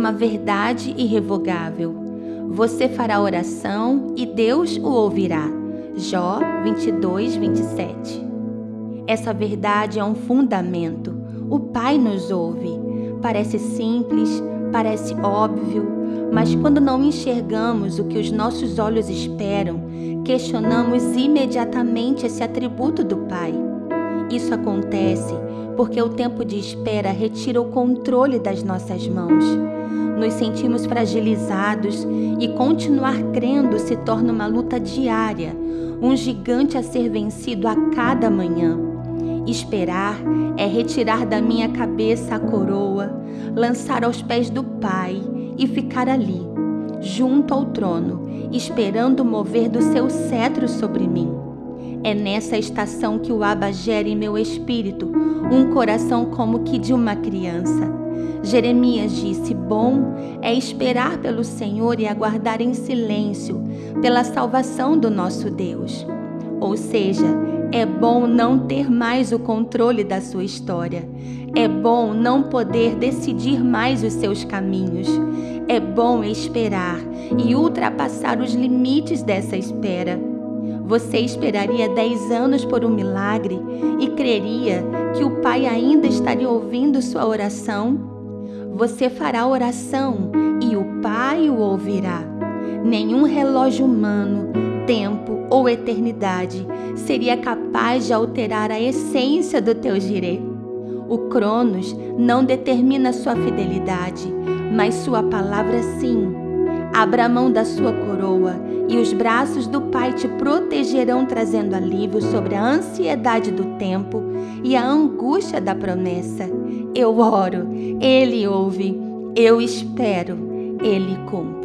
como a verdade irrevogável. Você fará oração e Deus o ouvirá. Jó 22, 27. Essa verdade é um fundamento. O Pai nos ouve. Parece simples, parece óbvio, mas quando não enxergamos o que os nossos olhos esperam, questionamos imediatamente esse atributo do Pai. Isso acontece porque o tempo de espera retira o controle das nossas mãos. Nos sentimos fragilizados e continuar crendo se torna uma luta diária, um gigante a ser vencido a cada manhã. Esperar é retirar da minha cabeça a coroa, lançar aos pés do Pai e ficar ali, junto ao trono, esperando mover do seu cetro sobre mim. É nessa estação que o Abba gera em meu espírito um coração como que de uma criança. Jeremias disse: Bom é esperar pelo Senhor e aguardar em silêncio pela salvação do nosso Deus. Ou seja, é bom não ter mais o controle da sua história. É bom não poder decidir mais os seus caminhos. É bom esperar e ultrapassar os limites dessa espera. Você esperaria 10 anos por um milagre e creria que o Pai ainda estaria ouvindo sua oração? Você fará oração e o Pai o ouvirá. Nenhum relógio humano, tempo ou eternidade seria capaz de alterar a essência do teu girê. O Cronos não determina sua fidelidade, mas sua palavra sim. Abra mão da sua coroa e os braços do Pai te protegerão, trazendo alívio sobre a ansiedade do tempo e a angústia da promessa. Eu oro, Ele ouve, eu espero, Ele cumpre.